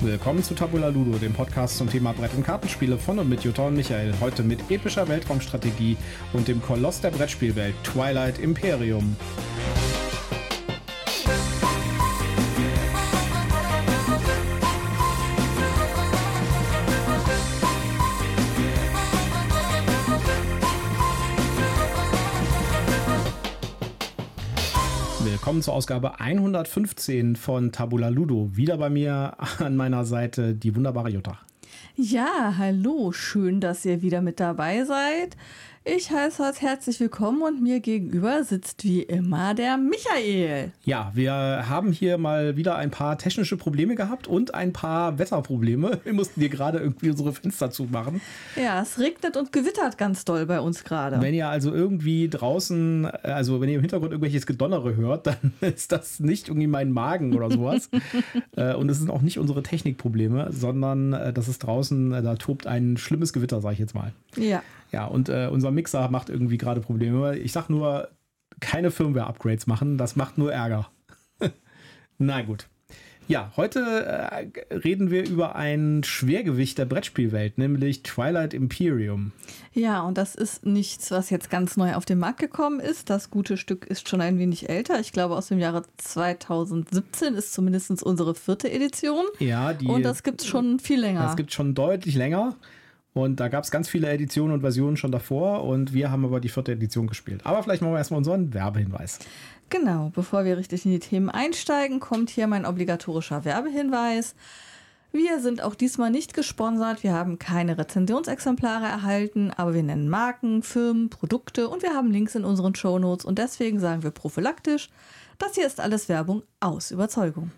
Willkommen zu Tabula Ludo, dem Podcast zum Thema Brett- und Kartenspiele von und mit Jutta und Michael. Heute mit epischer Weltraumstrategie und dem Koloss der Brettspielwelt, Twilight Imperium. Willkommen zur Ausgabe 115 von Tabula Ludo. Wieder bei mir an meiner Seite die wunderbare Jutta. Ja, hallo, schön, dass ihr wieder mit dabei seid. Ich heiße euch herzlich willkommen und mir gegenüber sitzt wie immer der Michael. Ja, wir haben hier mal wieder ein paar technische Probleme gehabt und ein paar Wetterprobleme. Wir mussten hier gerade irgendwie unsere Fenster zumachen. Ja, es regnet und gewittert ganz doll bei uns gerade. Wenn ihr also irgendwie draußen, also wenn ihr im Hintergrund irgendwelches Gedonnere hört, dann ist das nicht irgendwie mein Magen oder sowas. Äh, und es sind auch nicht unsere Technikprobleme, sondern äh, das ist draußen, äh, da tobt ein schlimmes Gewitter, sag ich jetzt mal. Ja. Ja, und äh, unser Mixer macht irgendwie gerade Probleme. Ich sag nur, keine Firmware-Upgrades machen, das macht nur Ärger. Na gut. Ja, heute äh, reden wir über ein Schwergewicht der Brettspielwelt, nämlich Twilight Imperium. Ja, und das ist nichts, was jetzt ganz neu auf den Markt gekommen ist. Das gute Stück ist schon ein wenig älter. Ich glaube, aus dem Jahre 2017 ist zumindest unsere vierte Edition. Ja, die. Und das gibt es schon viel länger. Das gibt schon deutlich länger. Und da gab es ganz viele Editionen und Versionen schon davor und wir haben aber die vierte Edition gespielt. Aber vielleicht machen wir erstmal unseren Werbehinweis. Genau, bevor wir richtig in die Themen einsteigen, kommt hier mein obligatorischer Werbehinweis. Wir sind auch diesmal nicht gesponsert, wir haben keine Rezensionsexemplare erhalten, aber wir nennen Marken, Firmen, Produkte und wir haben Links in unseren Shownotes und deswegen sagen wir prophylaktisch, das hier ist alles Werbung aus Überzeugung.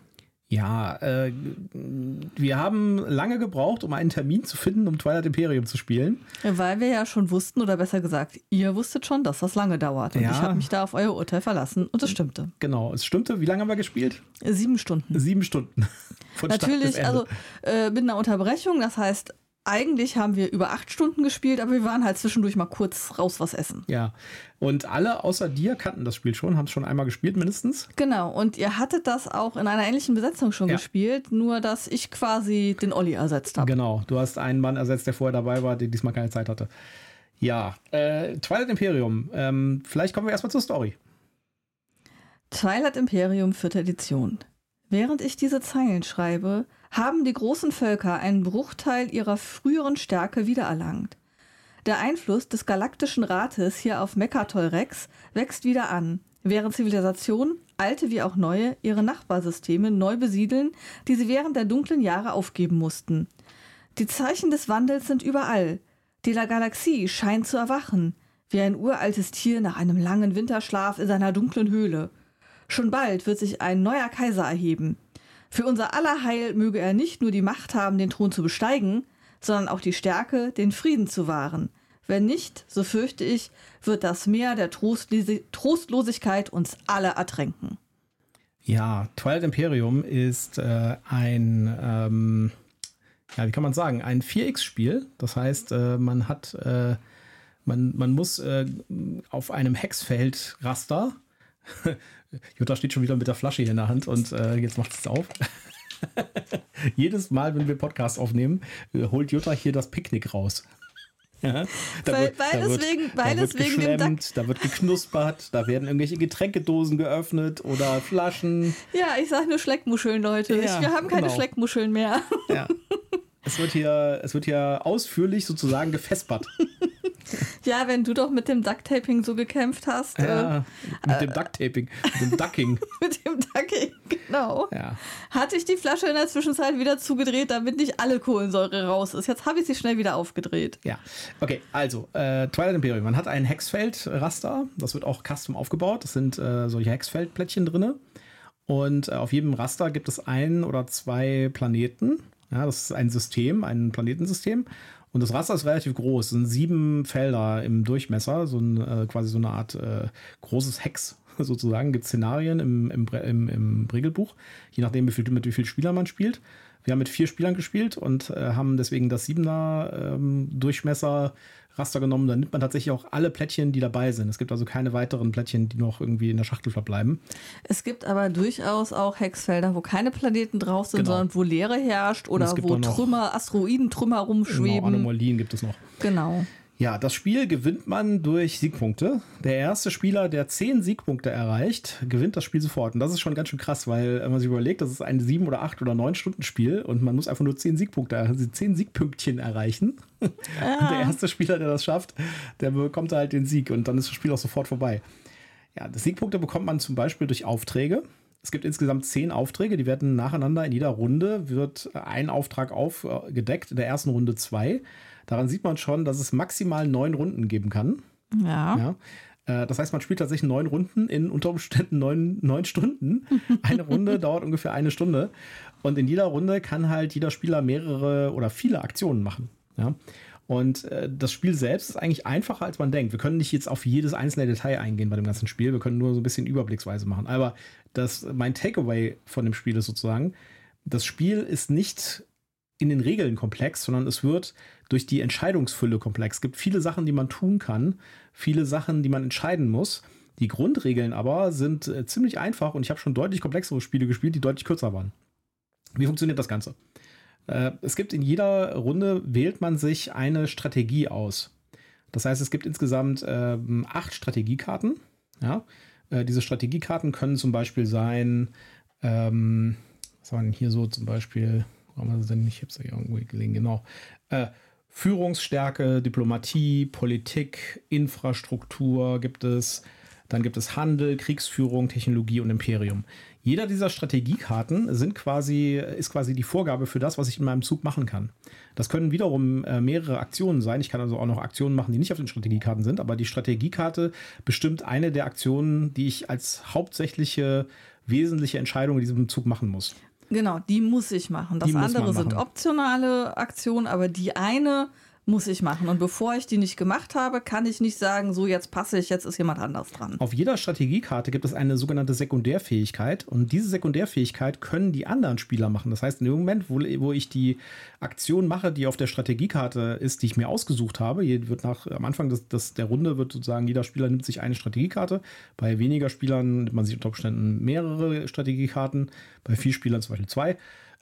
Ja, äh, wir haben lange gebraucht, um einen Termin zu finden, um Twilight Imperium zu spielen. Weil wir ja schon wussten, oder besser gesagt, ihr wusstet schon, dass das lange dauert. Und Ja. ich habe mich da auf euer Urteil verlassen und es stimmte. Genau, es stimmte. Wie lange haben wir gespielt? Sieben Stunden. Sieben Stunden. Von Natürlich, also äh, mit einer Unterbrechung. Das heißt, eigentlich haben wir über acht Stunden gespielt, aber wir waren halt zwischendurch mal kurz raus was essen. Ja. Und alle außer dir kannten das Spiel schon, haben es schon einmal gespielt mindestens. Genau, und ihr hattet das auch in einer ähnlichen Besetzung schon Ja. gespielt, nur dass ich quasi den Olli ersetzt habe. Genau, du hast einen Mann ersetzt, der vorher dabei war, der diesmal keine Zeit hatte. Ja, äh, Twilight Imperium. Ähm, vielleicht kommen wir erstmal zur Story. Twilight Imperium, vierte Edition. Während ich diese Zeilen schreibe, haben die großen Völker einen Bruchteil ihrer früheren Stärke wiedererlangt. Der Einfluss des Galaktischen Rates hier auf Mekatol Rex wächst wieder an, während Zivilisationen, alte wie auch neue, ihre Nachbarsysteme neu besiedeln, die sie während der dunklen Jahre aufgeben mussten. Die Zeichen des Wandels sind überall. Die Galaxie scheint zu erwachen, wie ein uraltes Tier nach einem langen Winterschlaf in seiner dunklen Höhle. Schon bald wird sich ein neuer Kaiser erheben. Für unser aller Heil möge er nicht nur die Macht haben, den Thron zu besteigen, sondern auch die Stärke, den Frieden zu wahren. Wenn nicht, so fürchte ich, wird das Meer der Trostlosigkeit uns alle ertränken. Ja, Twilight Imperium ist äh, ein, ähm, ja, wie kann man sagen, ein 4X-Spiel. Das heißt, äh, man hat, äh, man, man muss äh, auf einem Hexfeld Raster. Jutta steht schon wieder mit der Flasche hier in der Hand und äh, jetzt macht es auf. Jedes Mal, wenn wir Podcast aufnehmen, äh, holt Jutta hier das Picknick raus. Ja, da Weil- weil es wegen- weil da wird wegen dem geschlemmt, da wird geknuspert, da werden irgendwelche Getränkedosen geöffnet oder Flaschen. Ja, ich sage nur Schleckmuscheln, Leute. Ja, ich, wir haben keine genau. Schleckmuscheln mehr. Ja. Es wird hier, es wird hier ausführlich sozusagen gefespert. ja, wenn du doch mit dem Ducktaping so gekämpft hast. Ja, mit dem Ducktaping, mit dem Ducking. Äh, mit dem Ducking, genau. Ja. Hatte ich die Flasche in der Zwischenzeit wieder zugedreht, damit nicht alle Kohlensäure raus ist. Jetzt habe ich sie schnell wieder aufgedreht. Ja, okay, also äh, Twilight Imperium. Man hat ein Hexfeld-Raster, das wird auch custom aufgebaut. Das sind äh, solche Hexfeldplättchen drin. Und äh, auf jedem Raster gibt es ein oder zwei Planeten. Ja, das ist ein System, ein Planetensystem. Und das Raster ist relativ groß. Sind sieben Felder im Durchmesser, so ein, äh, quasi so eine Art äh, großes Hex sozusagen, gibt Szenarien im, im, im, im Regelbuch, je nachdem, wie viel, mit wie vielen Spielern man spielt. Wir haben mit vier Spielern gespielt und äh, haben deswegen das Siebener ähm, Durchmesser Raster genommen. Dann nimmt man tatsächlich auch alle Plättchen, die dabei sind. Es gibt also keine weiteren Plättchen, die noch irgendwie in der Schachtel verbleiben. Es gibt aber durchaus auch Hexfelder, wo keine Planeten drauf sind, genau. sondern wo Leere herrscht oder wo Trümmer, Asteroidentrümmer rumschweben. Genau, Anomalien gibt es noch. Genau. Ja, das Spiel gewinnt man durch Siegpunkte. Der erste Spieler, der zehn Siegpunkte erreicht, gewinnt das Spiel sofort. Und das ist schon ganz schön krass, weil wenn man sich überlegt, das ist ein sieben oder acht oder neun Stunden Spiel und man muss einfach nur zehn Siegpunkte, also zehn Siegpünktchen erreichen. Ja. der erste Spieler, der das schafft, der bekommt halt den Sieg und dann ist das Spiel auch sofort vorbei. Ja, das Siegpunkte bekommt man zum Beispiel durch Aufträge. Es gibt insgesamt zehn Aufträge, die werden nacheinander in jeder Runde wird ein Auftrag aufgedeckt, in der ersten Runde zwei. Daran sieht man schon, dass es maximal neun Runden geben kann. Ja. ja. Äh, das heißt, man spielt tatsächlich neun Runden in unter Umständen neun, neun Stunden. Eine Runde dauert ungefähr eine Stunde. Und in jeder Runde kann halt jeder Spieler mehrere oder viele Aktionen machen. Ja. Und äh, das Spiel selbst ist eigentlich einfacher, als man denkt. Wir können nicht jetzt auf jedes einzelne Detail eingehen bei dem ganzen Spiel. Wir können nur so ein bisschen überblicksweise machen. Aber das, mein Takeaway von dem Spiel ist sozusagen, das Spiel ist nicht in den Regeln komplex, sondern es wird durch die Entscheidungsfülle komplex. Es gibt viele Sachen, die man tun kann, viele Sachen, die man entscheiden muss. Die Grundregeln aber sind äh, ziemlich einfach und ich habe schon deutlich komplexere Spiele gespielt, die deutlich kürzer waren. Wie funktioniert das Ganze? Äh, es gibt in jeder Runde, wählt man sich eine Strategie aus. Das heißt, es gibt insgesamt äh, acht Strategiekarten. Ja? Äh, diese Strategiekarten können zum Beispiel sein, ähm, was war denn hier so zum Beispiel, wo haben wir denn? Ich habe es ja irgendwo gelegen, genau. Äh, Führungsstärke, Diplomatie, Politik, Infrastruktur gibt es. Dann gibt es Handel, Kriegsführung, Technologie und Imperium. Jeder dieser Strategiekarten sind quasi, ist quasi die Vorgabe für das, was ich in meinem Zug machen kann. Das können wiederum äh, mehrere Aktionen sein. Ich kann also auch noch Aktionen machen, die nicht auf den Strategiekarten sind, aber die Strategiekarte bestimmt eine der Aktionen, die ich als hauptsächliche wesentliche Entscheidung in diesem Zug machen muss. Genau, die muss ich machen. Das andere sind optionale Aktionen, aber die eine muss ich machen. Und bevor ich die nicht gemacht habe, kann ich nicht sagen, so jetzt passe ich, jetzt ist jemand anders dran. Auf jeder Strategiekarte gibt es eine sogenannte Sekundärfähigkeit und diese Sekundärfähigkeit können die anderen Spieler machen. Das heißt, in dem Moment, wo, wo ich die Aktion mache, die auf der Strategiekarte ist, die ich mir ausgesucht habe, hier wird nach am Anfang des, des, der Runde wird sozusagen jeder Spieler nimmt sich eine Strategiekarte. Bei weniger Spielern nimmt man sich unter Umständen mehrere Strategiekarten, bei vier Spielern zum Beispiel zwei.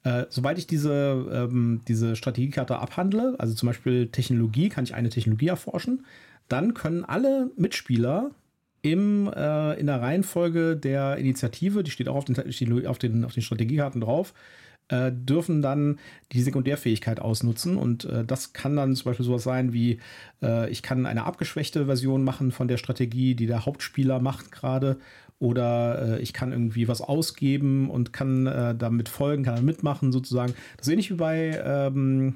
Äh, sobald ich diese, ähm, diese Strategiekarte abhandle, also zum Beispiel Technologie, kann ich eine Technologie erforschen, dann können alle Mitspieler im, äh, in der Reihenfolge der Initiative, die steht auch auf den, auf den, auf den Strategiekarten drauf, äh, dürfen dann die Sekundärfähigkeit ausnutzen. Und äh, das kann dann zum Beispiel sowas sein wie, äh, ich kann eine abgeschwächte Version machen von der Strategie, die der Hauptspieler macht gerade oder äh, ich kann irgendwie was ausgeben und kann äh, damit folgen, kann mitmachen sozusagen. Das ist ähnlich wie bei ähm,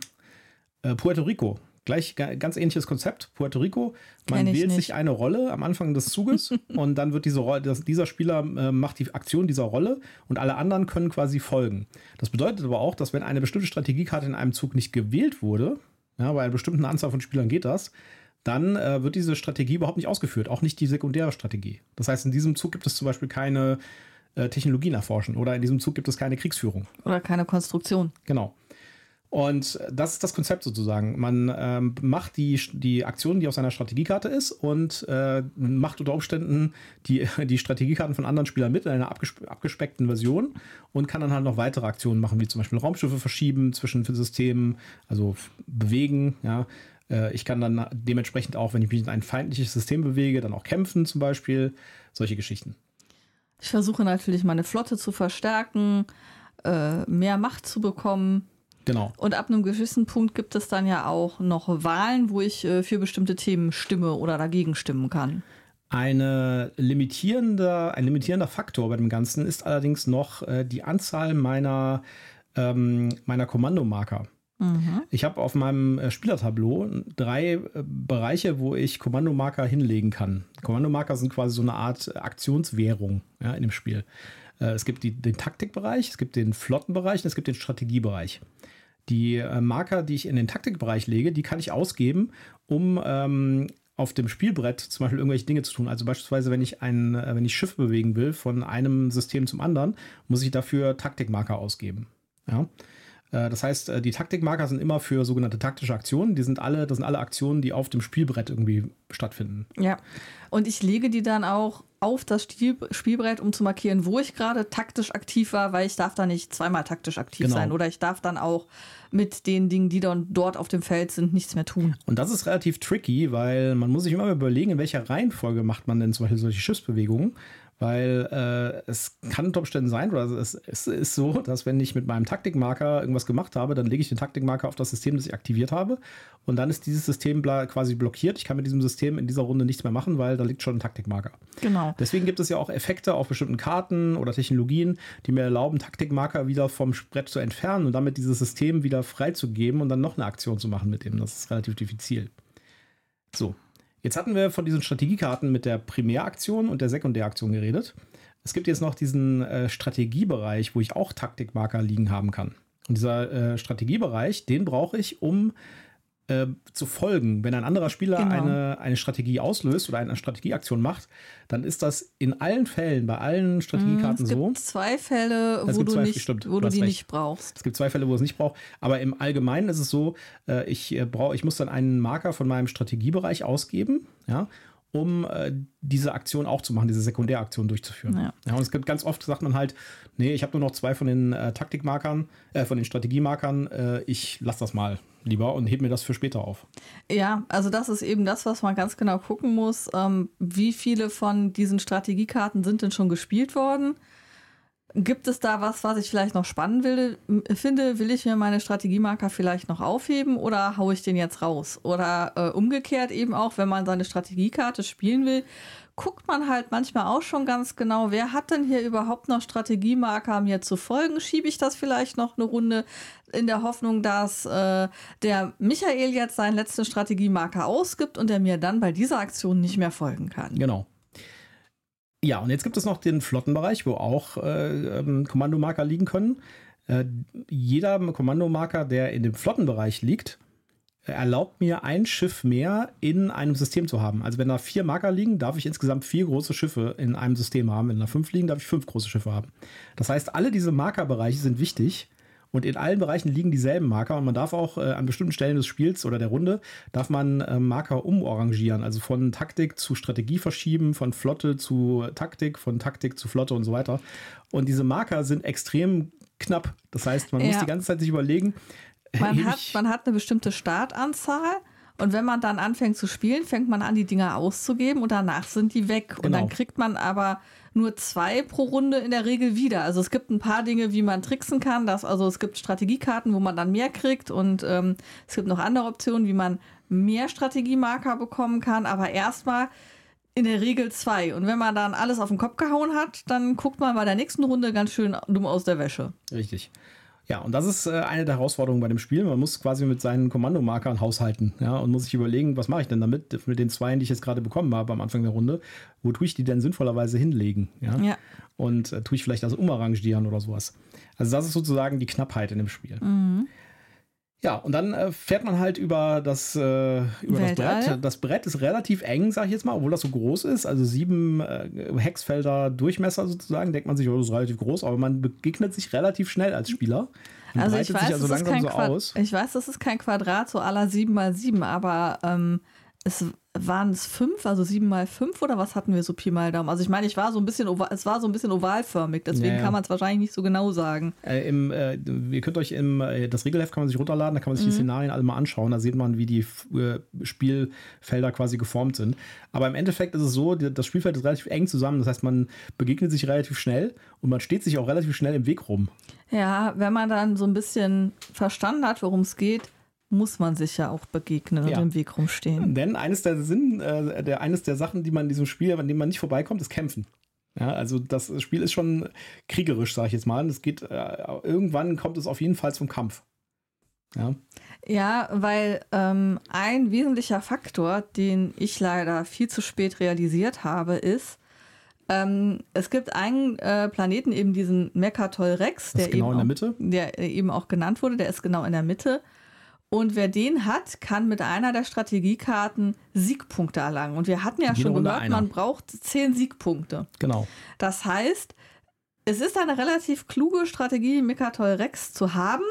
äh, Puerto Rico. Gleich ganz ähnliches Konzept. Puerto Rico, man wählt nicht. sich eine Rolle am Anfang des Zuges und dann wird diese Rolle, das, dieser Spieler äh, macht die Aktion dieser Rolle und alle anderen können quasi folgen. Das bedeutet aber auch, dass wenn eine bestimmte Strategiekarte in einem Zug nicht gewählt wurde, ja, bei einer bestimmten Anzahl von Spielern geht das, dann äh, wird diese Strategie überhaupt nicht ausgeführt, auch nicht die sekundäre Strategie. Das heißt, in diesem Zug gibt es zum Beispiel keine äh, Technologien erforschen oder in diesem Zug gibt es keine Kriegsführung. Oder keine Konstruktion. Genau. Und das ist das Konzept sozusagen. Man ähm, macht die, die Aktion, die auf seiner Strategiekarte ist und äh, macht unter Umständen die, die Strategiekarten von anderen Spielern mit in einer abgespe abgespeckten Version und kann dann halt noch weitere Aktionen machen, wie zum Beispiel Raumschiffe verschieben zwischen Systemen, also bewegen, ja, äh, ich kann dann dementsprechend auch, wenn ich mich in ein feindliches System bewege, dann auch kämpfen zum Beispiel. Solche Geschichten. Ich versuche natürlich meine Flotte zu verstärken, äh, mehr Macht zu bekommen. Genau. Und ab einem gewissen Punkt gibt es dann ja auch noch Wahlen, wo ich äh, für bestimmte Themen stimme oder dagegen stimmen kann. Eine limitierende, ein limitierender Faktor bei dem Ganzen ist allerdings noch äh, die Anzahl meiner, ähm, meiner Kommandomarker. Mhm. Ich habe auf meinem äh, Spielertableau drei äh, Bereiche, wo ich Kommandomarker hinlegen kann. Kommandomarker sind quasi so eine Art Aktionswährung ja, in dem Spiel. Äh, es gibt die, den Taktikbereich, es gibt den Flottenbereich und es gibt den Strategiebereich. Die Marker, die ich in den Taktikbereich lege, die kann ich ausgeben, um ähm, auf dem Spielbrett zum Beispiel irgendwelche Dinge zu tun. Also beispielsweise, wenn ich ein, äh, wenn ich Schiff bewegen will von einem System zum anderen, muss ich dafür Taktikmarker ausgeben. Ja. Äh, das heißt, äh, die Taktikmarker sind immer für sogenannte taktische Aktionen. Die sind alle, das sind alle Aktionen, die auf dem Spielbrett irgendwie stattfinden. Ja. Und ich lege die dann auch auf das Spielbrett, um zu markieren, wo ich gerade taktisch aktiv war, weil ich darf da nicht zweimal taktisch aktiv genau. sein. Oder ich darf dann auch mit den Dingen, die dann dort auf dem Feld sind, nichts mehr tun. Und das ist relativ tricky, weil man muss sich immer überlegen, in welcher Reihenfolge macht man denn zum Beispiel solche Schiffsbewegungen weil äh, es kann unter Umständen sein, oder es, es, ist so, dass wenn ich mit meinem Taktikmarker irgendwas gemacht habe, dann lege ich den Taktikmarker auf das System, das ich aktiviert habe und dann ist dieses System quasi blockiert. Ich kann mit diesem System in dieser Runde nichts mehr machen, weil da liegt schon ein Taktikmarker. Genau. Deswegen gibt es ja auch Effekte auf bestimmten Karten oder Technologien, die mir erlauben, Taktikmarker wieder vom Brett zu entfernen und damit dieses System wieder freizugeben und dann noch eine Aktion zu machen mit dem. Das ist relativ diffizil. So, Jetzt hatten wir von diesen Strategiekarten mit der Primäraktion und der Sekundäraktion geredet. Es gibt jetzt noch diesen äh, Strategiebereich, wo ich auch Taktikmarker liegen haben kann. Und dieser äh, Strategiebereich, den brauche ich, um äh, zu folgen. Wenn ein anderer Spieler genau. eine, eine Strategie auslöst oder eine Strategieaktion macht, dann ist das in allen Fällen, bei allen Strategiekarten so. Es gibt zwei Fälle, wo, du, zwei, nicht, stimmt, wo du, die recht. nicht brauchst. Es gibt zwei Fälle, wo es nicht braucht. Aber im Allgemeinen ist es so, äh, ich, äh, brauch, ich muss dann einen Marker von meinem Strategiebereich ausgeben. Ja, um äh, diese Aktion auch zu machen, diese Sekundäraktion durchzuführen. Ja. ja. und es gibt ganz oft, sagt man halt, nee, ich habe nur noch zwei von den äh, Taktikmarkern, äh, von den Strategiemarkern, äh, ich lasse das mal lieber und heb mir das für später auf. Ja, also das ist eben das, was man ganz genau gucken muss. Ähm, wie viele von diesen Strategiekarten sind denn schon gespielt worden? Gibt es da was, was ich vielleicht noch spannend will, finde? Will ich mir meine Strategiemarker vielleicht noch aufheben oder haue ich den jetzt raus? Oder äh, umgekehrt eben auch, wenn man seine Strategiekarte spielen will, guckt man halt manchmal auch schon ganz genau, wer hat denn hier überhaupt noch Strategiemarker mir zu folgen? Schiebe ich das vielleicht noch eine Runde in der Hoffnung, dass äh, der Michael jetzt seinen letzten Strategiemarker ausgibt und er mir dann bei dieser Aktion nicht mehr folgen kann? Genau. Ja, und jetzt gibt es noch den Flottenbereich, wo auch äh, ähm, Kommandomarker liegen können. Äh, jeder Kommandomarker, der in dem Flottenbereich liegt, erlaubt mir ein Schiff mehr in einem System zu haben. Also wenn da vier Marker liegen, darf ich insgesamt vier große Schiffe in einem System haben. Wenn da fünf liegen, darf ich fünf große Schiffe haben. Das heißt, alle diese Markerbereiche sind wichtig und in allen Bereichen liegen dieselben Marker und man darf auch äh, an bestimmten Stellen des Spiels oder der Runde, darf man äh, Marker umorangieren. Also von Taktik zu Strategie verschieben, von Flotte zu Taktik, von Taktik zu Flotte und so weiter. Und diese Marker sind extrem knapp. Das heißt, man ja. muss die ganze Zeit sich überlegen. Man hat, man hat eine bestimmte Startanzahl und wenn man dann anfängt zu spielen, fängt man an, die Dinger auszugeben und danach sind die weg. Genau. Und dann kriegt man aber nur zwei pro Runde in der Regel wieder. Also es gibt ein paar Dinge, wie man tricksen kann. Das, also es gibt Strategiekarten, wo man dann mehr kriegt und ähm, es gibt noch andere Optionen, wie man mehr Strategiemarker bekommen kann. Aber erstmal in der Regel zwei. Und wenn man dann alles auf den Kopf gehauen hat, dann guckt man bei der nächsten Runde ganz schön dumm aus der Wäsche. Richtig. Ja, und das ist äh, eine der Herausforderungen bei dem Spiel. Man muss quasi mit seinen Kommandomarkern haushalten, ja, und muss sich überlegen, was mache ich denn damit, mit den zwei, die ich jetzt gerade bekommen habe am Anfang der Runde, wo tue ich die denn sinnvollerweise hinlegen, ja? ja. Und äh, tue ich vielleicht das umarrangieren oder sowas. Also das ist sozusagen die Knappheit in dem Spiel. Mhm. Ja, und dann äh, fährt man halt über das, äh, über das Brett. Das Brett ist relativ eng, sag ich jetzt mal, obwohl das so groß ist. Also sieben äh, Hexfelder Durchmesser sozusagen, denkt man sich, oh, das ist relativ groß, aber man begegnet sich relativ schnell als Spieler. Man also ich weiß, also das ist kein so Quad ich weiß, das ist kein Quadrat, so aller sieben mal sieben, aber ähm, es waren es fünf, also sieben mal fünf oder was hatten wir so Pi mal Daumen? Also ich meine, ich war so ein bisschen es war so ein bisschen ovalförmig, deswegen ja, ja. kann man es wahrscheinlich nicht so genau sagen. Äh, im, äh, ihr könnt euch im äh, das Regelheft kann man sich runterladen, da kann man sich mhm. die Szenarien alle mal anschauen, da sieht man, wie die äh, Spielfelder quasi geformt sind. Aber im Endeffekt ist es so, die, das Spielfeld ist relativ eng zusammen, das heißt, man begegnet sich relativ schnell und man steht sich auch relativ schnell im Weg rum. Ja, wenn man dann so ein bisschen verstanden hat, worum es geht, muss man sich ja auch begegnen ja. und im Weg rumstehen. Denn eines der Sinn, äh, der, eines der Sachen, die man in diesem Spiel, an dem man nicht vorbeikommt, ist Kämpfen. Ja, also das Spiel ist schon kriegerisch, sage ich jetzt mal. Es geht, äh, irgendwann kommt es auf jeden Fall zum Kampf. Ja, ja weil ähm, ein wesentlicher Faktor, den ich leider viel zu spät realisiert habe, ist, ähm, es gibt einen äh, Planeten, eben diesen Mekatol Rex, der, genau eben auch, der eben auch genannt wurde, der ist genau in der Mitte. Und wer den hat, kann mit einer der Strategiekarten Siegpunkte erlangen. Und wir hatten ja Jede schon Runde gehört, einer. man braucht zehn Siegpunkte. Genau. Das heißt, es ist eine relativ kluge Strategie, Mekatol Rex zu haben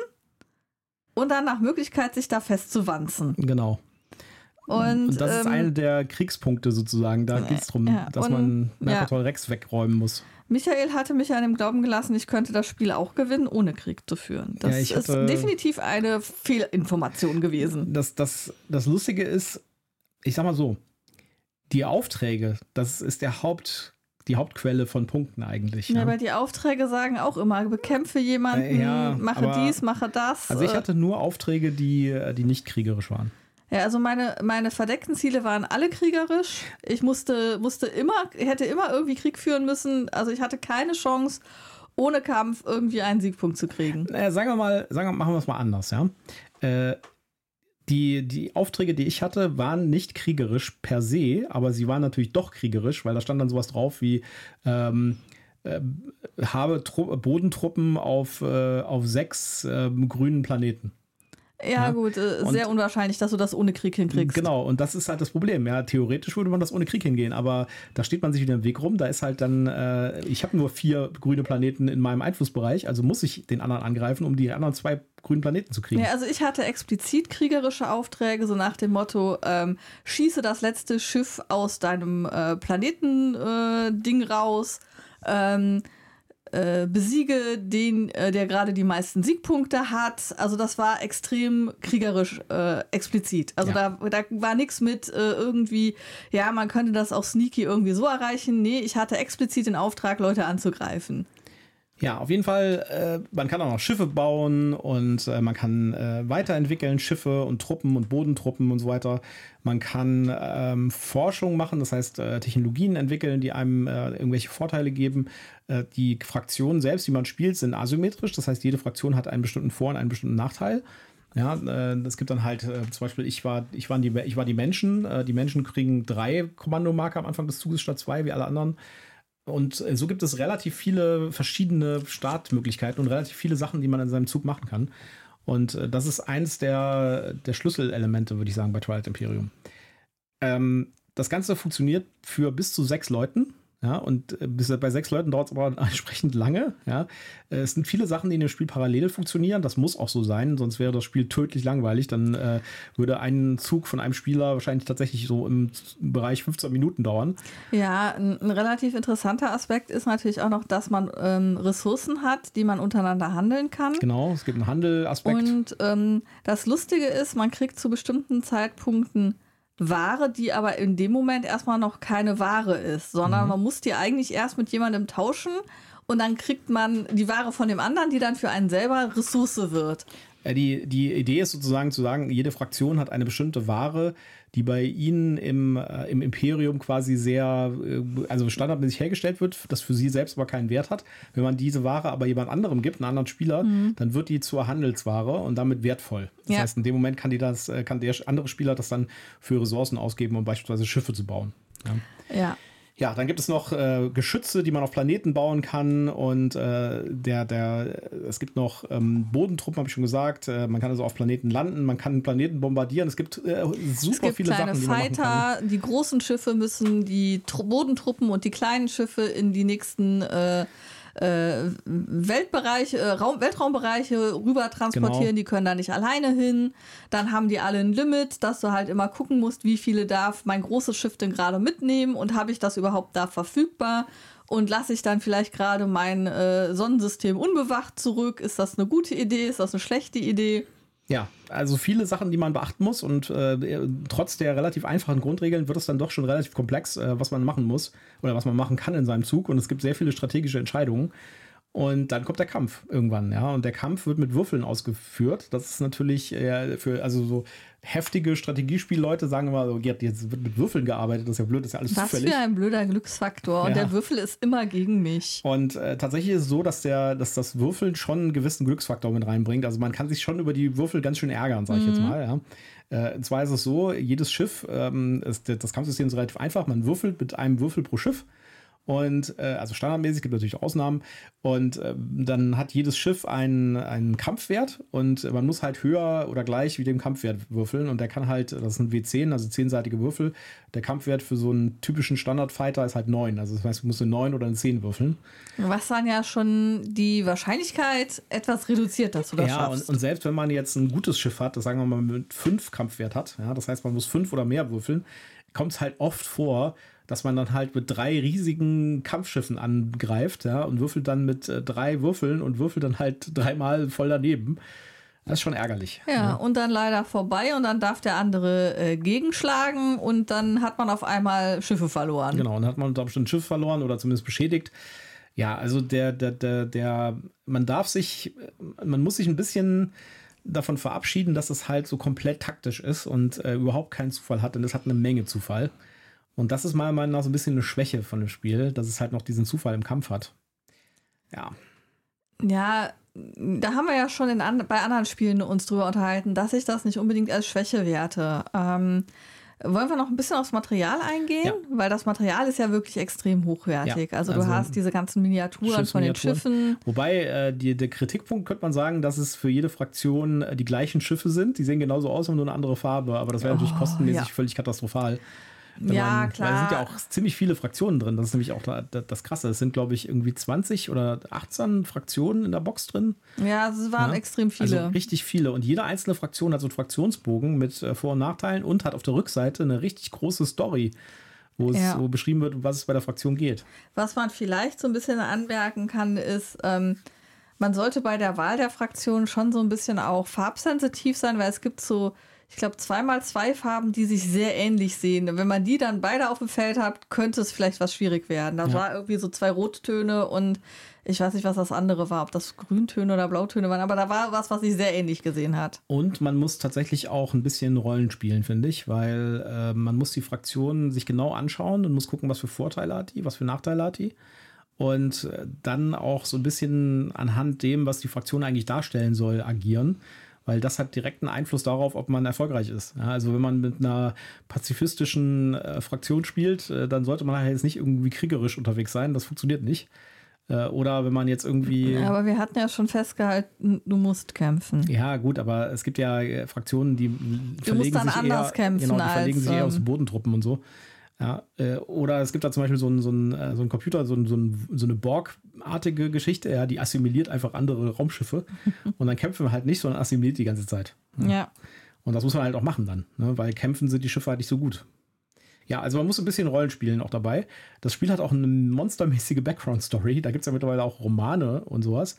und dann nach Möglichkeit sich da festzuwanzen. Genau. Und, das ist ähm, eine der Kriegspunkte sozusagen. Da geht es darum, ja, dass und- man ja. Mercatol Rex wegräumen muss. Michael hatte mich an dem Glauben gelassen, ich könnte das Spiel auch gewinnen, ohne Krieg zu führen. Das Ja, ist hatte- definitiv eine Fehlinformation gewesen. Das, das, das Lustige ist, ich sag mal so, die Aufträge, das ist der Haupt, die Hauptquelle von Punkten eigentlich. Ja, ne? aber die Aufträge sagen auch immer, bekämpfe jemanden, Äh, ja, mache aber- dies, mache das. also ich Äh, hatte nur Aufträge, die, äh, die nicht kriegerisch waren. Ja, also meine, meine verdeckten Ziele waren alle kriegerisch. Ich musste, musste immer, hätte immer irgendwie Krieg führen müssen. Also ich hatte keine Chance, ohne Kampf irgendwie einen Siegpunkt zu kriegen. Äh, sagen wir mal, sagen machen wir es mal anders, ja. Äh, die, die Aufträge, die ich hatte, waren nicht kriegerisch per se, aber sie waren natürlich doch kriegerisch, weil da stand dann sowas drauf wie ähm, äh, habe Tru Bodentruppen auf, äh, auf sechs ähm, grünen Planeten. Ja, Ja. gut, äh, sehr unwahrscheinlich, dass du das ohne Krieg hinkriegst. Genau, und das ist halt das Problem. Ja, theoretisch würde man das ohne Krieg hingehen, aber da steht man sich wieder im Weg rum. Da ist halt dann, äh, ich habe nur vier grüne Planeten in meinem Einflussbereich, also muss ich den anderen angreifen, um die anderen zwei grünen Planeten zu kriegen. Ja, also ich hatte explizit kriegerische Aufträge, so nach dem Motto, ähm, schieße das letzte Schiff aus deinem äh, Planeten-Ding raus, ähm, äh, besiege den, äh, der gerade die meisten Siegpunkte hat. Also das war extrem kriegerisch äh, explizit. Also Ja. da, da war nichts mit äh, irgendwie, ja, man könnte das auch sneaky irgendwie so erreichen. Nee, ich hatte explizit den Auftrag, Leute anzugreifen. Ja, auf jeden Fall, äh, man kann auch noch Schiffe bauen und äh, man kann äh, weiterentwickeln, Schiffe und Truppen und Bodentruppen und so weiter. Man kann ähm, Forschung machen, das heißt äh, Technologien entwickeln, die einem äh, irgendwelche Vorteile geben. Äh, die Fraktionen selbst, die man spielt, sind asymmetrisch, das heißt, jede Fraktion hat einen bestimmten Vor- und einen bestimmten Nachteil. Ja, es gibt dann halt zum Beispiel, ich war, ich, war die, ich war die Menschen. Die Menschen kriegen drei Kommandomarker am Anfang des Zuges statt zwei, wie alle anderen. Und äh, so gibt es relativ viele verschiedene Startmöglichkeiten und relativ viele Sachen, die man in seinem Zug machen kann. Und äh, das ist eins der, der Schlüsselelemente, würde ich sagen, bei Twilight Imperium. Ähm, das Ganze funktioniert für bis zu sechs Leuten. Ja, und äh, bis, bei sechs Leuten dauert es aber entsprechend lange. Ja. Äh, Es sind viele Sachen, die in dem Spiel parallel funktionieren. Das muss auch so sein, sonst wäre das Spiel tödlich langweilig. Dann äh, würde ein Zug von einem Spieler wahrscheinlich tatsächlich so im Bereich 15 Minuten dauern. Ja, ein, ein relativ interessanter Aspekt ist natürlich auch noch, dass man ähm, Ressourcen hat, die man untereinander handeln kann. Genau, es gibt einen Handelaspekt. Und ähm, das Lustige ist, man kriegt zu bestimmten Zeitpunkten Ware, die aber in dem Moment erstmal noch keine Ware ist, sondern man muss die eigentlich erst mit jemandem tauschen und dann kriegt man die Ware von dem anderen, die dann für einen selber Ressource wird. Äh, Die, die Idee ist sozusagen zu sagen, jede Fraktion hat eine bestimmte Ware, die bei ihnen im, äh, im Imperium quasi sehr, äh, also standardmäßig hergestellt wird, das für sie selbst aber keinen Wert hat. Wenn man diese Ware aber jemand anderem gibt, einen anderen Spieler, dann wird die zur Handelsware und damit wertvoll. Das Ja. heißt, in dem Moment kann, die das, äh, kann der andere Spieler das dann für Ressourcen ausgeben, um beispielsweise Schiffe zu bauen. Ja. Ja. Ja, dann gibt es noch äh, Geschütze, die man auf Planeten bauen kann und äh, der, der, es gibt noch ähm, Bodentruppen, habe ich schon gesagt. Äh, man kann also auf Planeten landen, man kann Planeten bombardieren. Es gibt äh, super Es gibt viele kleine Sachen, die man machen kann. Fighter, die großen Schiffe müssen die Tru Bodentruppen und die kleinen Schiffe in die nächsten äh, Weltbereiche, äh, Raum, Weltraumbereiche rüber transportieren. Genau. Die können da nicht alleine hin. Dann haben die alle ein Limit, dass du halt immer gucken musst, wie viele darf mein großes Schiff denn gerade mitnehmen und habe ich das überhaupt da verfügbar? Und lasse ich dann vielleicht gerade mein äh, Sonnensystem unbewacht zurück? Ist das eine gute Idee? Ist das eine schlechte Idee? Ja, also viele Sachen, die man beachten muss und äh, trotz der relativ einfachen Grundregeln wird es dann doch schon relativ komplex, äh, was man machen muss oder was man machen kann in seinem Zug und es gibt sehr viele strategische Entscheidungen. Und dann kommt der Kampf irgendwann, ja. Und der Kampf wird mit Würfeln ausgeführt. Das ist natürlich äh, für, also so heftige Strategiespielleute sagen immer, so, jetzt wird mit Würfeln gearbeitet, das ist ja blöd, das ist ja alles Was zufällig. für ein blöder Glücksfaktor. Und Ja. der Würfel ist immer gegen mich. Und äh, tatsächlich ist es so, dass, der, dass das Würfeln schon einen gewissen Glücksfaktor mit reinbringt. Also man kann sich schon über die Würfel ganz schön ärgern, sage ich jetzt mal. Ja. Äh, und zwar ist es so, jedes Schiff, ähm, ist, das Kampfsystem ist relativ einfach. Man würfelt mit einem Würfel pro Schiff. Und äh, also standardmäßig gibt es natürlich Ausnahmen. Und äh, dann hat jedes Schiff einen, einen Kampfwert und man muss halt höher oder gleich wie dem Kampfwert würfeln. Und der kann halt, das sind W10, also zehnseitige Würfel. Der Kampfwert für so einen typischen Standardfighter ist halt 9. Also das heißt, du musst eine 9 oder eine 10 würfeln. Was dann ja schon die Wahrscheinlichkeit etwas reduziert, dass du das ja, schaffst. Und, und selbst wenn man jetzt ein gutes Schiff hat, das sagen wir mal mit 5 Kampfwert hat, ja, das heißt, man muss 5 oder mehr würfeln, kommt es halt oft vor, dass man dann halt mit drei riesigen Kampfschiffen angreift, ja, und würfelt dann mit äh, drei Würfeln und würfelt dann halt dreimal voll daneben. Das ist schon ärgerlich. Ja, ja, und dann leider vorbei und dann darf der andere äh, gegenschlagen und dann hat man auf einmal Schiffe verloren. Genau, und dann hat man bestimmt ein Schiff verloren oder zumindest beschädigt. Ja, also der, der, der, der, man darf sich, man muss sich ein bisschen davon verabschieden, dass es halt so komplett taktisch ist und äh, überhaupt keinen Zufall hat, denn es hat eine Menge Zufall. Und das ist meiner Meinung nach so ein bisschen eine Schwäche von dem Spiel, dass es halt noch diesen Zufall im Kampf hat. Ja. Ja, da haben wir ja schon an, bei anderen Spielen uns drüber unterhalten, dass ich das nicht unbedingt als Schwäche werte. Ähm, wollen wir noch ein bisschen aufs Material eingehen? Ja. Weil das Material ist ja wirklich extrem hochwertig. Ja, also, also, du hast diese ganzen Miniaturen von den Schiffen. Wobei äh, die, der Kritikpunkt könnte man sagen, dass es für jede Fraktion äh, die gleichen Schiffe sind. Die sehen genauso aus, haben nur eine andere Farbe. Aber das wäre oh, natürlich kostenmäßig ja. völlig katastrophal. Ja, man, klar. Es sind ja auch ziemlich viele Fraktionen drin. Das ist nämlich auch das, Krasse. Es sind, glaube ich, irgendwie 20 oder 18 Fraktionen in der Box drin. Ja, es waren ja. extrem viele. Also richtig viele. Und jede einzelne Fraktion hat so einen Fraktionsbogen mit äh, Vor- und Nachteilen und hat auf der Rückseite eine richtig große Story wo es ja. so beschrieben wird, was es bei der Fraktion geht. Was man vielleicht so ein bisschen anmerken kann, ist, ähm, man sollte bei der Wahl der Fraktion schon so ein bisschen auch farbsensitiv sein, weil es gibt so ich glaube, zweimal zwei Farben, die sich sehr ähnlich sehen. Wenn man die dann beide auf dem Feld hat, könnte es vielleicht was schwierig werden. Da ja. war irgendwie so zwei Rottöne und ich weiß nicht, was das andere war, ob das Grüntöne oder Blautöne waren, aber da war was, was sich sehr ähnlich gesehen hat. Und man muss tatsächlich auch ein bisschen Rollen spielen, finde ich, weil äh, man muss die Fraktionen sich genau anschauen und muss gucken, was für Vorteile hat die, was für Nachteile hat die. Und äh, dann auch so ein bisschen anhand dem, was die Fraktion eigentlich darstellen soll, agieren weil das hat direkten Einfluss darauf, ob man erfolgreich ist. Ja, also wenn man mit einer pazifistischen äh, Fraktion spielt, äh, dann sollte man halt jetzt nicht irgendwie kriegerisch unterwegs sein. Das funktioniert nicht. Äh, oder wenn man jetzt irgendwie. Aber wir hatten ja schon festgehalten, du musst kämpfen. Ja, gut, aber es gibt ja äh, Fraktionen, die du verlegen musst dann sich anders eher, kämpfen genau, die verlegen als, sich eher ähm, aus Bodentruppen und so. Ja, äh, oder es gibt da zum Beispiel so einen so ein, so ein Computer, so, ein, so, ein, so eine Borg-artige Geschichte, ja, die assimiliert einfach andere Raumschiffe und dann kämpfen wir halt nicht, sondern assimiliert die ganze Zeit. Ja. ja. Und das muss man halt auch machen dann, ne? weil kämpfen sind die Schiffe halt nicht so gut. Ja, also man muss ein bisschen Rollenspielen auch dabei. Das Spiel hat auch eine monstermäßige Background-Story. Da gibt es ja mittlerweile auch Romane und sowas.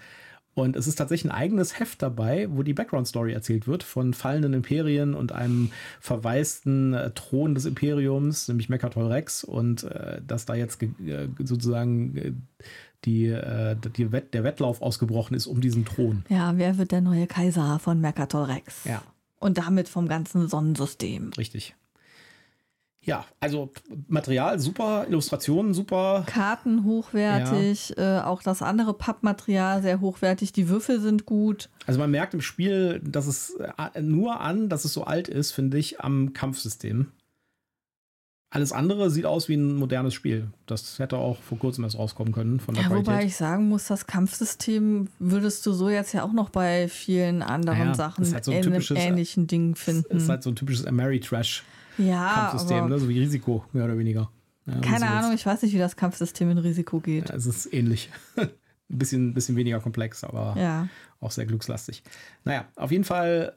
Und es ist tatsächlich ein eigenes Heft dabei, wo die Background-Story erzählt wird von fallenden Imperien und einem verwaisten äh, Thron des Imperiums, nämlich Mekatol Rex. Und äh, dass da jetzt äh, sozusagen äh, die, äh, die Wett, der Wettlauf ausgebrochen ist um diesen Thron. Ja, wer wird der neue Kaiser von Mercator Rex? Ja. Und damit vom ganzen Sonnensystem. Richtig. Ja, also Material super, Illustrationen super. Karten hochwertig, ja. äh, auch das andere Pappmaterial sehr hochwertig, die Würfel sind gut. Also man merkt im Spiel, dass es äh, nur an, dass es so alt ist, finde ich, am Kampfsystem. Alles andere sieht aus wie ein modernes Spiel. Das hätte auch vor kurzem erst rauskommen können von der ja, Qualität. Wobei ich sagen muss, das Kampfsystem würdest du so jetzt ja auch noch bei vielen anderen naja, Sachen halt so in einem ähnlichen Ding finden. Es ist halt so ein typisches Ameritrash ja, Kampfsystem, ne? so wie Risiko, mehr oder weniger. Ja, keine Ahnung, ich weiß nicht, wie das Kampfsystem in Risiko geht. Ja, es ist ähnlich. ein bisschen, bisschen weniger komplex, aber ja. auch sehr glückslastig. Naja, auf jeden Fall,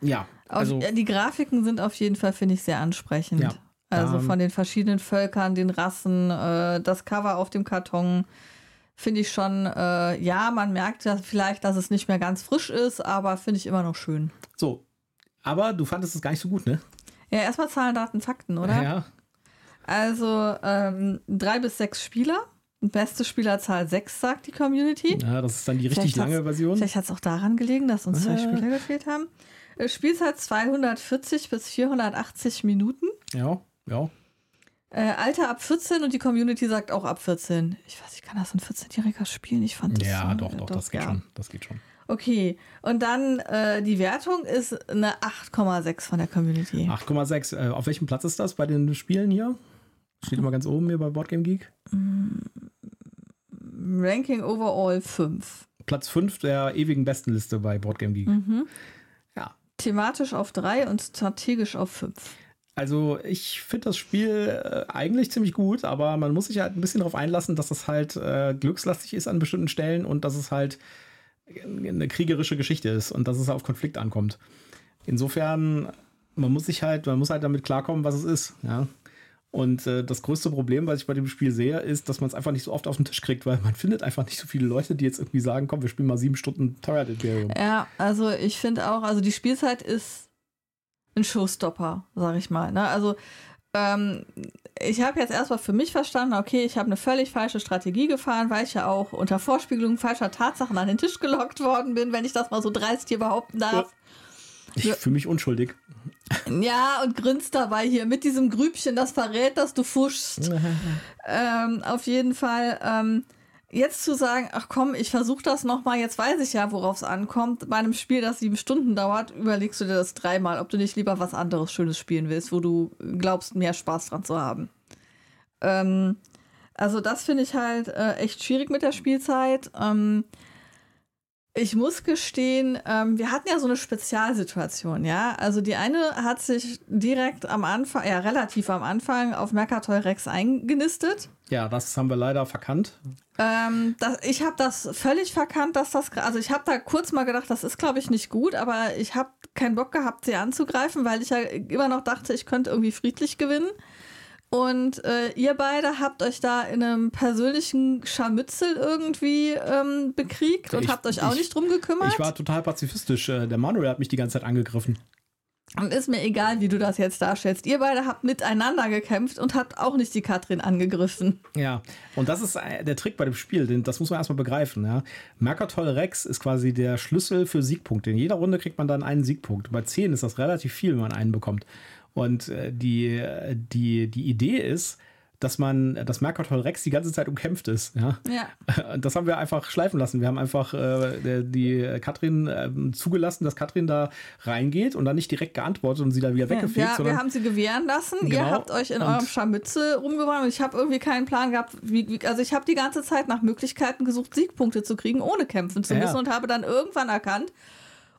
ja. Also, auf, die Grafiken sind auf jeden Fall, finde ich, sehr ansprechend. Ja, also von den verschiedenen Völkern, den Rassen, äh, das Cover auf dem Karton finde ich schon, äh, ja, man merkt ja vielleicht, dass es nicht mehr ganz frisch ist, aber finde ich immer noch schön. So, aber du fandest es gar nicht so gut, ne? Ja, erstmal Zahlen, Daten, Fakten, oder? Ja. Also ähm, drei bis sechs Spieler. Beste Spielerzahl sechs, sagt die Community. Ja, das ist dann die richtig lange Version. Vielleicht hat es auch daran gelegen, dass uns zwei Spieler gefehlt haben. Äh, Spielzeit 240 bis 480 Minuten. Ja, ja. Äh, Alter ab 14 und die Community sagt auch ab 14. Ich weiß, ich kann das ein 14-Jähriger spielen. Ich fand das. Ja, so, doch, doch, doch, das geht ja. schon. Das geht schon. Okay, und dann äh, die Wertung ist eine 8,6 von der Community. 8,6. Äh, auf welchem Platz ist das bei den Spielen hier? Steht immer ganz oben hier bei Boardgame Geek. Ranking Overall 5. Platz 5 der ewigen Bestenliste bei Boardgame Geek. Mhm. Ja. Thematisch auf 3 und strategisch auf 5. Also ich finde das Spiel äh, eigentlich ziemlich gut, aber man muss sich halt ein bisschen darauf einlassen, dass das halt äh, glückslastig ist an bestimmten Stellen und dass es halt eine kriegerische Geschichte ist und dass es auf Konflikt ankommt. Insofern, man muss sich halt, man muss halt damit klarkommen, was es ist, ja. Und äh, das größte Problem, was ich bei dem Spiel sehe, ist, dass man es einfach nicht so oft auf den Tisch kriegt, weil man findet einfach nicht so viele Leute, die jetzt irgendwie sagen, komm, wir spielen mal sieben Stunden Twilight Imperium. Ja, also ich finde auch, also die Spielzeit ist ein Showstopper, sag ich mal. Ne? Also ähm, ich habe jetzt erstmal für mich verstanden, okay, ich habe eine völlig falsche Strategie gefahren, weil ich ja auch unter Vorspiegelung falscher Tatsachen an den Tisch gelockt worden bin, wenn ich das mal so dreist hier behaupten darf. Ich fühle mich unschuldig. Ja, und grinst dabei hier mit diesem Grübchen, das verrät, dass du fuschst. ähm, auf jeden Fall. Ähm, jetzt zu sagen, ach komm, ich versuche das nochmal, jetzt weiß ich ja, worauf es ankommt. Bei einem Spiel, das sieben Stunden dauert, überlegst du dir das dreimal, ob du nicht lieber was anderes Schönes spielen willst, wo du glaubst, mehr Spaß dran zu haben. Ähm, also das finde ich halt äh, echt schwierig mit der Spielzeit. Ähm, ich muss gestehen, ähm, wir hatten ja so eine Spezialsituation, ja. Also die eine hat sich direkt am Anfang, ja relativ am Anfang auf Mercatoy Rex eingenistet. Ja, das haben wir leider verkannt. Ähm, das, ich habe das völlig verkannt, dass das, also ich habe da kurz mal gedacht, das ist glaube ich nicht gut, aber ich habe keinen Bock gehabt, sie anzugreifen, weil ich ja immer noch dachte, ich könnte irgendwie friedlich gewinnen. Und äh, ihr beide habt euch da in einem persönlichen Scharmützel irgendwie ähm, bekriegt und Ich- habt euch auch ich- nicht drum gekümmert. Ich war total pazifistisch. Äh, Der Manuel hat mich die ganze Zeit angegriffen. Und ist mir egal, wie du das jetzt darstellst. Ihr beide habt miteinander gekämpft und habt auch nicht die Katrin angegriffen. Ja, und das ist äh, der Trick bei dem Spiel, den, das muss man erstmal begreifen. Ja. Mercatol Rex ist quasi der Schlüssel für Siegpunkte. In jeder Runde kriegt man dann einen Siegpunkt. Bei 10 ist das relativ viel, wenn man einen bekommt. Und äh, die, äh, die, die Idee ist, dass man, dass Mercatol Rex die ganze Zeit umkämpft ist. Ja. Ja. Das haben wir einfach schleifen lassen. Wir haben einfach äh, die Katrin ähm, zugelassen, dass Katrin da reingeht und dann nicht direkt geantwortet und sie da wieder weggefegt, Ja, wir haben sie gewähren lassen. Ihr Genau. habt euch in Und- eurem Scharmützel rumgebracht und ich habe irgendwie keinen Plan gehabt. Wie, wie, also ich habe die ganze Zeit nach Möglichkeiten gesucht, Siegpunkte zu kriegen, ohne kämpfen zu Ja. müssen und habe dann irgendwann erkannt,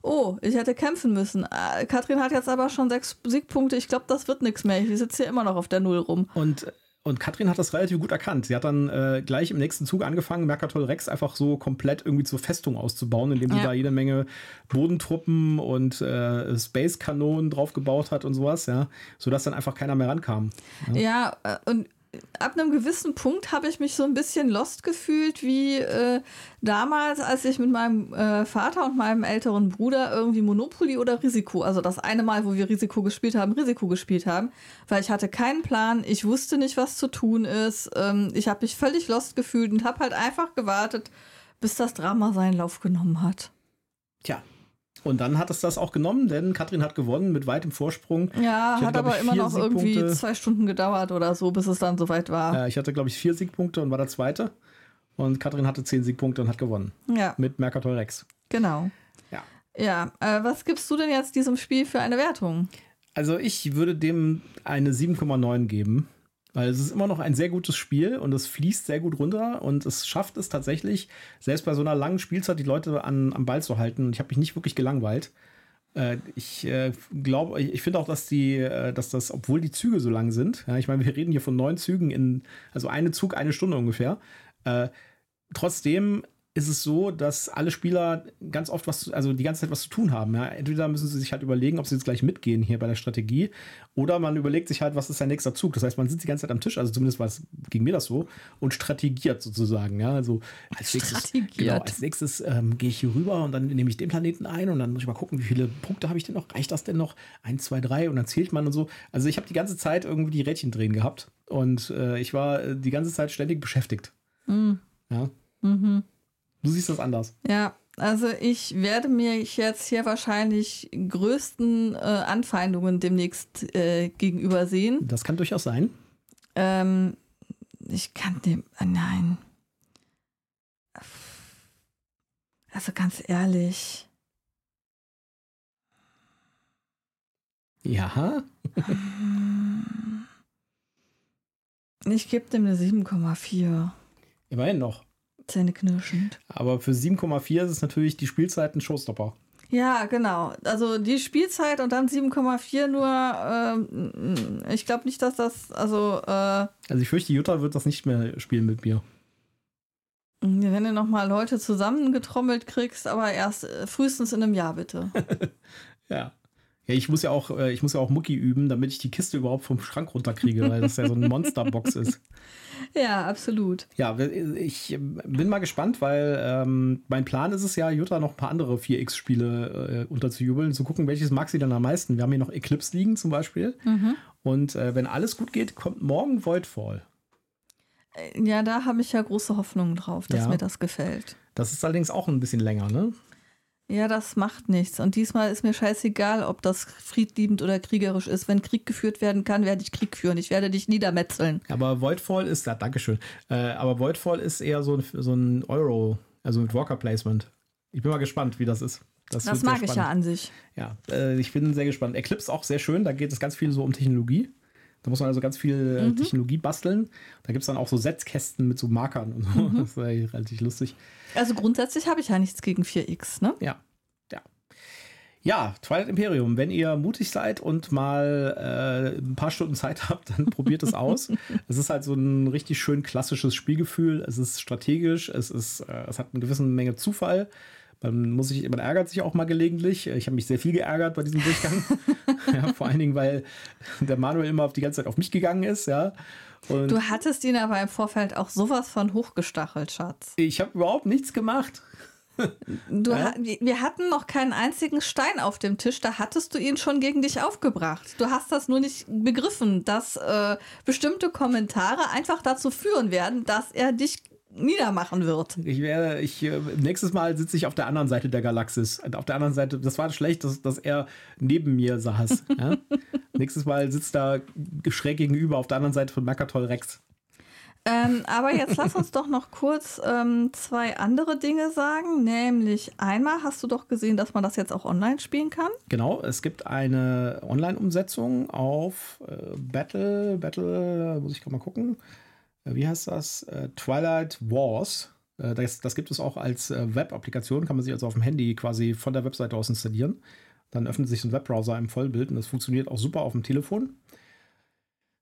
oh, ich hätte kämpfen müssen. Äh, Katrin hat jetzt aber schon sechs Siegpunkte. Ich glaube, das wird nichts mehr. Ich sitze hier immer noch auf der Null rum. Und, und Katrin hat das relativ gut erkannt. Sie hat dann äh, gleich im nächsten Zug angefangen, Mercatol Rex einfach so komplett irgendwie zur Festung auszubauen, indem sie Ja. da jede Menge Bodentruppen und äh, Space-Kanonen drauf gebaut hat und sowas, ja, sodass dann einfach keiner mehr rankam. Ja, äh, und ab einem gewissen Punkt habe ich mich so ein bisschen lost gefühlt, wie äh, damals, als ich mit meinem äh, Vater und meinem älteren Bruder irgendwie Monopoly oder Risiko, also das eine Mal, wo wir Risiko gespielt haben, Risiko gespielt haben, weil ich hatte keinen Plan, ich wusste nicht, was zu tun ist, ähm, ich habe mich völlig lost gefühlt und habe halt einfach gewartet, bis das Drama seinen Lauf genommen hat. Tja. Und dann hat es das auch genommen, denn Katrin hat gewonnen mit weitem Vorsprung. Ja, hatte, hat aber ich, immer noch irgendwie Siegpunkte. zwei Stunden gedauert oder so, bis es dann soweit war. Äh, ich hatte, glaube ich, vier Siegpunkte und war der Zweite. Und Katrin hatte zehn Siegpunkte und hat gewonnen. Ja. Mit Mercatol Rex. Genau. Ja. Ja, äh, was gibst du denn jetzt diesem Spiel für eine Wertung? Also ich würde dem eine 7,9 geben, weil es ist immer noch ein sehr gutes Spiel und es fließt sehr gut runter und es schafft es tatsächlich, selbst bei so einer langen Spielzeit die Leute an, am Ball zu halten. Ich habe mich nicht wirklich gelangweilt. Äh, ich äh, glaube, ich, ich finde auch, dass die, äh, dass das, obwohl die Züge so lang sind, ja, ich meine, wir reden hier von neun Zügen in, also eine Zug, eine Stunde ungefähr. Äh, trotzdem ist es so, dass alle Spieler ganz oft was, also die ganze Zeit was zu tun haben. Ja? Entweder müssen sie sich halt überlegen, ob sie jetzt gleich mitgehen hier bei der Strategie, oder man überlegt sich halt, was ist der nächste Zug. Das heißt, man sitzt die ganze Zeit am Tisch, also zumindest war es gegen mir das so, und strategiert sozusagen. Ja? Also als nächstes, genau, als nächstes ähm, gehe ich hier rüber und dann nehme ich den Planeten ein und dann muss ich mal gucken, wie viele Punkte habe ich denn noch? Reicht das denn noch? Eins, zwei, drei und dann zählt man und so. Also ich habe die ganze Zeit irgendwie die Rädchen drehen gehabt und äh, ich war äh, die ganze Zeit ständig beschäftigt. Mhm. Ja? Mhm. Du siehst das anders. Ja, also ich werde mir jetzt hier wahrscheinlich größten äh, Anfeindungen demnächst äh, gegenüber sehen. Das kann durchaus sein. Ähm, ich kann dem. Äh, nein. Also ganz ehrlich. Ja. Ich gebe dem eine 7,4. Immerhin noch. Zähneknirschend. Aber für 7,4 ist es natürlich die Spielzeit ein Showstopper. Ja, genau. Also die Spielzeit und dann 7,4 nur. Ähm, ich glaube nicht, dass das. Also, äh, Also ich fürchte, Jutta wird das nicht mehr spielen mit mir. wenn du nochmal Leute zusammengetrommelt kriegst, aber erst äh, frühestens in einem Jahr, bitte. Ja. Ja, ich muss ja auch, äh, ich muss ja auch Mucki üben, damit ich die Kiste überhaupt vom Schrank runterkriege, weil das ja so eine Monsterbox ist. ja, absolut. Ja, ich bin mal gespannt, weil ähm, mein Plan ist es ja, Jutta noch ein paar andere 4X-Spiele äh, unterzujubeln, zu gucken, welches mag sie dann am meisten. Wir haben hier noch Eclipse liegen zum Beispiel. Und äh, wenn alles gut geht, kommt morgen Voidfall. Äh, Ja, da habe ich ja große Hoffnungen drauf, dass Ja. mir das gefällt. Das ist allerdings auch ein bisschen länger, ne? Ja, das macht nichts. Und diesmal ist mir scheißegal, ob das friedliebend oder kriegerisch ist. Wenn Krieg geführt werden kann, werde ich Krieg führen. Ich werde dich niedermetzeln. Aber Voidfall ist, ja, Dankeschön. Äh, aber Voidfall ist eher so ein, so ein Euro, also mit Walker Placement. Ich bin mal gespannt, wie das ist. Das sehr mag ich ja an sich. Ja, äh, ich bin sehr gespannt. Eclipse auch sehr schön, da geht es ganz viel so um Technologie. Da muss man also ganz viel äh, Technologie basteln. Da gibt es dann auch so Setzkästen mit so Markern und so. Das ist eigentlich relativ lustig. Also grundsätzlich habe ich ja nichts gegen 4X, ne? Ja, ja. Ja, Twilight Imperium. Wenn ihr mutig seid und mal äh, ein paar Stunden Zeit habt, dann probiert es aus. es ist halt so ein richtig schön klassisches Spielgefühl. Es ist strategisch, es, ist, äh, es hat eine gewisse Menge Zufall. Man, muss sich, man ärgert sich auch mal gelegentlich. Ich habe mich sehr viel geärgert bei diesem Durchgang. ja, vor allen Dingen, weil der Manuel immer auf die ganze Zeit auf mich gegangen ist. Ja. Und Du hattest ihn aber im Vorfeld auch sowas von hochgestachelt, Schatz. ich habe überhaupt nichts gemacht. Du, Ja? wir hatten noch keinen einzigen Stein auf dem Tisch, da hattest du ihn schon gegen dich aufgebracht. Du hast das nur nicht begriffen, dass äh, bestimmte Kommentare einfach dazu führen werden, dass er dich niedermachen wird. Ich werde, ich, äh, nächstes Mal sitze ich auf der anderen Seite der Galaxis. Auf der anderen Seite, das war schlecht, dass, dass er neben mir saß. Ja? nächstes Mal sitzt er schräg gegenüber auf der anderen Seite von Mercatol Rex. Ähm, aber jetzt lass uns doch noch kurz ähm, zwei andere Dinge sagen. Nämlich einmal hast du doch gesehen, dass man das jetzt auch online spielen kann. Genau, es gibt eine Online-Umsetzung auf äh, Battle, Battle, muss ich gerade mal gucken. Äh, wie heißt das? Äh, Twilight Wars. Äh, das, das gibt es auch als Web-Applikation, kann man sich also auf dem Handy quasi von der Webseite aus installieren. Dann öffnet sich ein Webbrowser im Vollbild und das funktioniert auch super auf dem Telefon.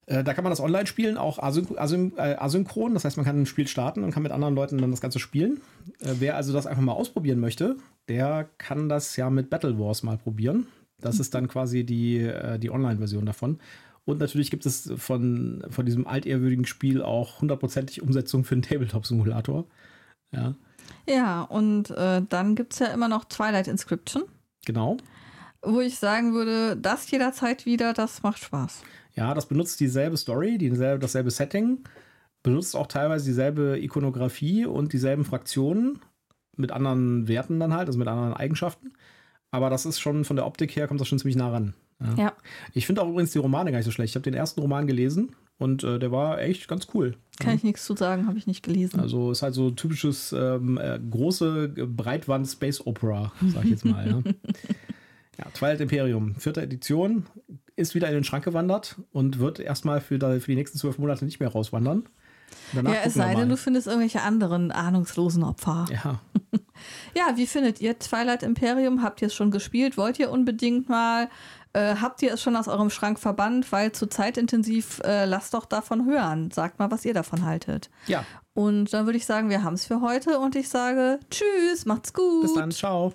Da kann man das online spielen, auch asyn asyn asynchron. Das heißt, man kann ein Spiel starten und kann mit anderen Leuten dann das Ganze spielen. Wer also das einfach mal ausprobieren möchte, der kann das ja mit Battle Wars mal probieren. Das ist dann quasi die, die Online-Version davon. Und natürlich gibt es von, von diesem altehrwürdigen Spiel auch hundertprozentig Umsetzung für einen Tabletop-Simulator. Ja, Ja, und äh, dann gibt es ja immer noch Twilight Inscription, genau. wo ich sagen würde, das jederzeit wieder, das macht Spaß. Ja, das benutzt dieselbe Story, dieselbe, dasselbe Setting, benutzt auch teilweise dieselbe Ikonografie und dieselben Fraktionen mit anderen Werten dann halt, also mit anderen Eigenschaften. Aber das ist schon von der Optik her kommt das schon ziemlich nah ran. Ja. Ja. Ich finde auch übrigens die Romane gar nicht so schlecht. Ich habe den ersten Roman gelesen und äh, der war echt ganz cool. Kann ich nichts zu sagen, habe ich nicht gelesen. Also ist halt so typisches ähm, äh, große Breitwand Space Opera, sag ich jetzt mal. ja. ja, Twilight Imperium, vierte Edition, ist wieder in den Schrank gewandert und wird erstmal für, für die nächsten zwölf Monate nicht mehr rauswandern. Danach ja, es sei denn, du findest irgendwelche anderen ahnungslosen Opfer. Ja, Ja, wie findet ihr Twilight Imperium? Habt ihr es schon gespielt? Wollt ihr unbedingt mal? Äh, habt ihr es schon aus eurem Schrank verbannt? Weil zu zeitintensiv, äh, lasst doch davon hören. Sagt mal, was ihr davon haltet. ja. Und dann würde ich sagen, wir haben es für heute und ich sage Tschüss, macht's gut. Bis dann, ciao.